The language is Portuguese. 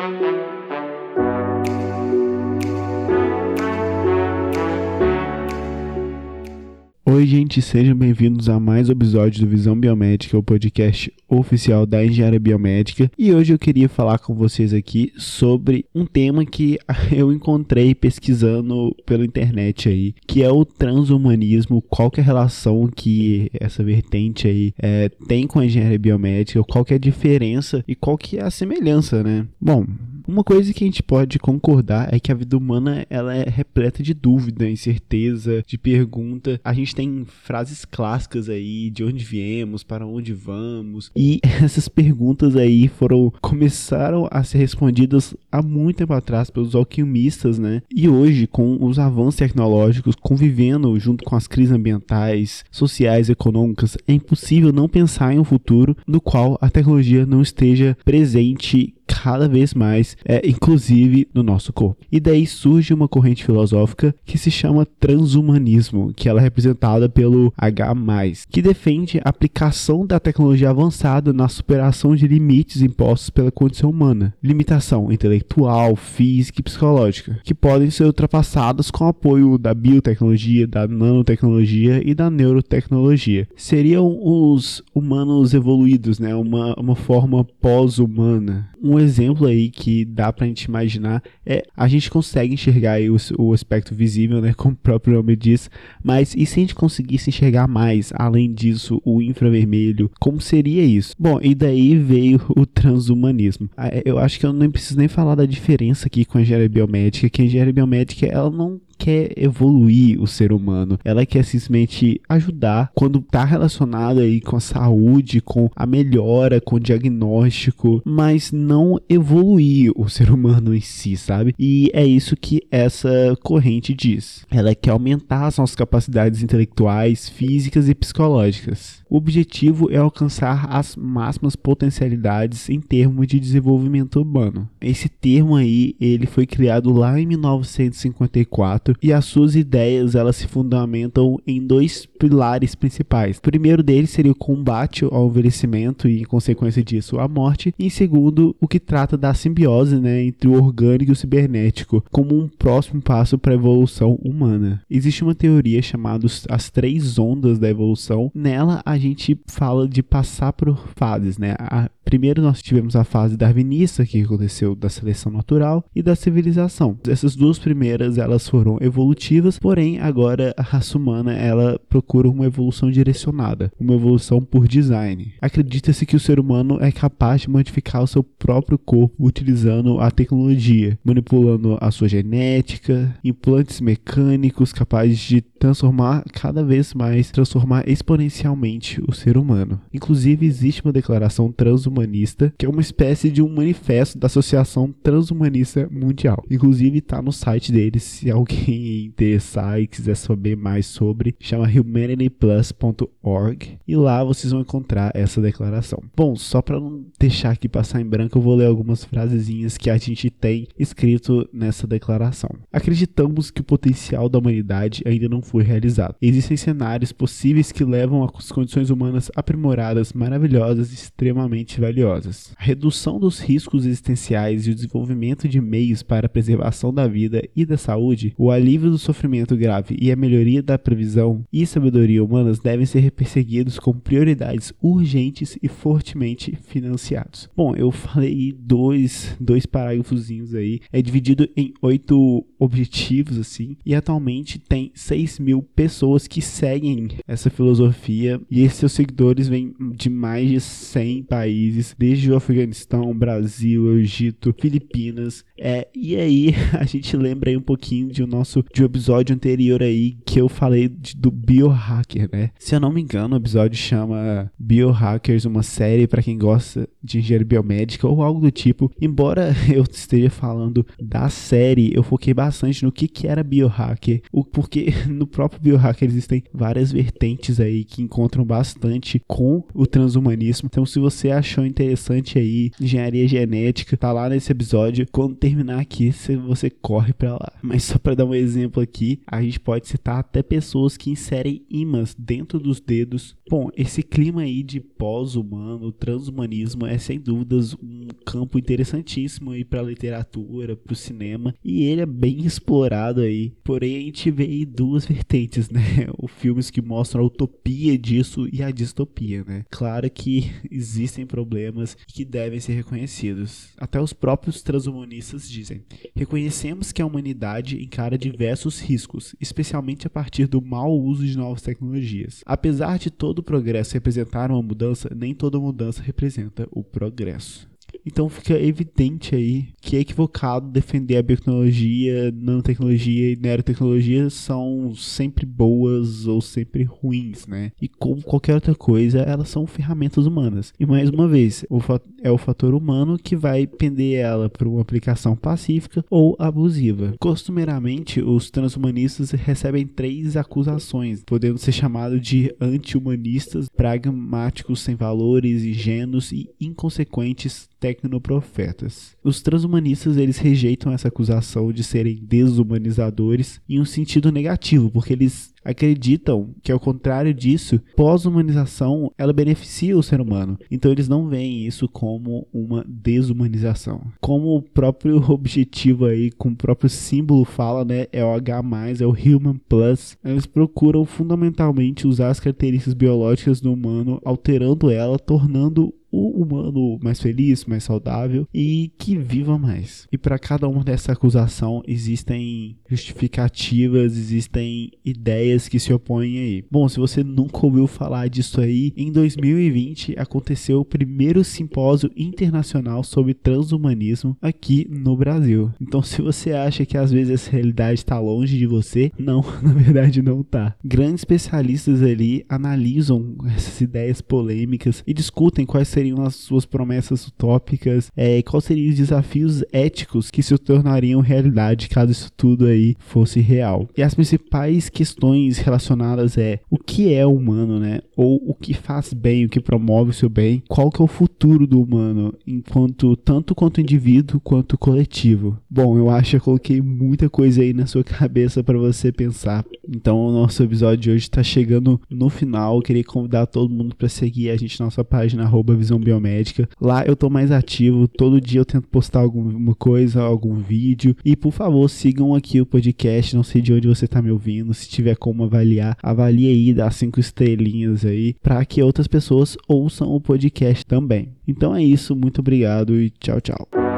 Oi, gente, sejam bem-vindos a mais um episódio do Visão Biomédica, o podcast oficial da Engenharia Biomédica. E hoje eu queria falar com vocês aqui sobre um tema que eu encontrei pesquisando pela internet aí, que é o transhumanismo. Qual que é a relação que essa vertente aí é, tem com a engenharia biomédica? Qual que é a diferença e qual que é a semelhança, né? Bom, uma coisa que a gente pode concordar é que a vida humana ela é repleta de dúvida, incerteza, de pergunta. A gente tem frases clássicas aí de onde viemos, para onde vamos, e essas perguntas aí foram começaram a ser respondidas há muito tempo atrás pelos alquimistas, né? E hoje, com os avanços tecnológicos convivendo junto com as crises ambientais, sociais, econômicas, é impossível não pensar em um futuro no qual a tecnologia não esteja presente cada vez mais, é, inclusive no nosso corpo. E daí surge uma corrente filosófica que se chama transhumanismo, que ela é representada pelo H+, que defende a aplicação da tecnologia avançada na superação de limites impostos pela condição humana, limitação intelectual, física e psicológica, que podem ser ultrapassadas com apoio da biotecnologia, da nanotecnologia e da neurotecnologia. Seriam os humanos evoluídos, né? uma, uma forma pós-humana. Um exemplo aí que dá pra gente imaginar é a gente consegue enxergar o, o aspecto visível, né, como o próprio nome diz, mas e se a gente conseguisse enxergar mais, além disso, o infravermelho, como seria isso? Bom, e daí veio o transhumanismo. Ah, eu acho que eu não preciso nem falar da diferença aqui com a engenharia biomédica, que a engenharia biomédica ela não quer evoluir o ser humano, ela quer simplesmente ajudar quando está relacionada aí com a saúde, com a melhora, com o diagnóstico, mas não evoluir o ser humano em si, sabe? E é isso que essa corrente diz. Ela quer aumentar as nossas capacidades intelectuais, físicas e psicológicas. O objetivo é alcançar as máximas potencialidades em termos de desenvolvimento humano. Esse termo aí, ele foi criado lá em 1954 e as suas ideias elas se fundamentam em dois pilares principais. O primeiro deles seria o combate ao envelhecimento e, em consequência disso, a morte. E em segundo, o que trata da simbiose né, entre o orgânico e o cibernético, como um próximo passo para a evolução humana. Existe uma teoria chamada as três ondas da evolução. Nela, a gente fala de passar por fases, né? A Primeiro nós tivemos a fase darwinista que aconteceu da seleção natural e da civilização. Essas duas primeiras elas foram evolutivas, porém agora a raça humana ela procura uma evolução direcionada, uma evolução por design. Acredita-se que o ser humano é capaz de modificar o seu próprio corpo utilizando a tecnologia, manipulando a sua genética, implantes mecânicos capazes de transformar cada vez mais, transformar exponencialmente o ser humano. Inclusive existe uma declaração transhumanista transhumanista, que é uma espécie de um manifesto da Associação Transhumanista Mundial. Inclusive está no site deles, se alguém interessar e quiser saber mais sobre, chama humanityplus.org e lá vocês vão encontrar essa declaração. Bom, só para não deixar aqui passar em branco, eu vou ler algumas frasezinhas que a gente tem escrito nessa declaração. Acreditamos que o potencial da humanidade ainda não foi realizado. Existem cenários possíveis que levam às condições humanas aprimoradas, maravilhosas e extremamente valiosas. A redução dos riscos existenciais e o desenvolvimento de meios para a preservação da vida e da saúde, o alívio do sofrimento grave e a melhoria da previsão e sabedoria humanas devem ser perseguidos com prioridades urgentes e fortemente financiados. Bom, eu falei dois, dois parágrafozinhos aí, é dividido em oito objetivos, assim, e atualmente tem 6 mil pessoas que seguem essa filosofia e seus seguidores vêm de mais de 100 países países, desde o Afeganistão, Brasil, Egito, Filipinas. É, e aí a gente lembra aí um pouquinho de um nosso de um episódio anterior aí que eu falei de, do biohacker, né? Se eu não me engano, o episódio chama Biohackers, uma série para quem gosta de engenharia biomédica ou algo do tipo. Embora eu esteja falando da série, eu foquei bastante no que que era biohacker, o porque no próprio biohacker existem várias vertentes aí que encontram bastante com o transhumanismo. Então, se você achou interessante aí, engenharia genética, tá lá nesse episódio. Quando terminar aqui, você corre para lá. Mas só para dar um exemplo aqui, a gente pode citar até pessoas que inserem imãs dentro dos dedos. Bom, esse clima aí de pós-humano, transhumanismo é sem dúvidas um campo interessantíssimo aí para literatura, para o cinema, e ele é bem explorado aí. Porém, a gente vê aí duas vertentes, né? Os filmes que mostram a utopia disso e a distopia, né? Claro que existem problemas que devem ser reconhecidos. Até os próprios transhumanistas dizem: reconhecemos que a humanidade encara diversos riscos, especialmente a partir do mau uso de novas tecnologias. Apesar de todo o progresso representar uma mudança, nem toda mudança representa o progresso. Então fica evidente aí que é equivocado defender a biotecnologia, nanotecnologia e neurotecnologia são sempre boas ou sempre ruins, né? E como qualquer outra coisa, elas são ferramentas humanas. E mais uma vez, é o fator humano que vai pender ela para uma aplicação pacífica ou abusiva. Costumeiramente, os transhumanistas recebem três acusações, podendo ser chamados de anti-humanistas, pragmáticos sem valores, ingênuos e inconsequentes tecnoprofetas. Os transhumanistas eles rejeitam essa acusação de serem desumanizadores em um sentido negativo, porque eles acreditam que ao contrário disso, pós-humanização ela beneficia o ser humano. Então eles não veem isso como uma desumanização. Como o próprio objetivo aí, com o próprio símbolo fala, né, é o H+, é o Human Plus. Eles procuram fundamentalmente usar as características biológicas do humano, alterando ela, tornando o humano mais feliz, mais saudável e que viva mais. E para cada uma dessa acusação existem justificativas, existem ideias que se opõem aí. Bom, se você nunca ouviu falar disso aí, em 2020 aconteceu o primeiro simpósio internacional sobre transhumanismo aqui no Brasil. Então, se você acha que às vezes essa realidade está longe de você, não, na verdade não tá. Grandes especialistas ali analisam essas ideias polêmicas e discutem quais seriam as suas promessas utópicas, é, quais seriam os desafios éticos que se tornariam realidade caso isso tudo aí fosse real. E as principais questões relacionadas é o que é humano, né? Ou o que faz bem, o que promove o seu bem, qual que é o futuro do humano, enquanto tanto quanto indivíduo quanto coletivo. Bom, eu acho que eu coloquei muita coisa aí na sua cabeça para você pensar. Então, o nosso episódio de hoje está chegando no final. Eu queria convidar todo mundo para seguir a gente na nossa página arroba Visão Biomédica. Lá eu tô mais ativo, todo dia eu tento postar alguma coisa, algum vídeo. E por favor, sigam aqui o podcast, não sei de onde você tá me ouvindo, se tiver como avaliar, avalie aí, dá cinco estrelinhas aí, para que outras pessoas ouçam o podcast também. Então é isso, muito obrigado e tchau, tchau.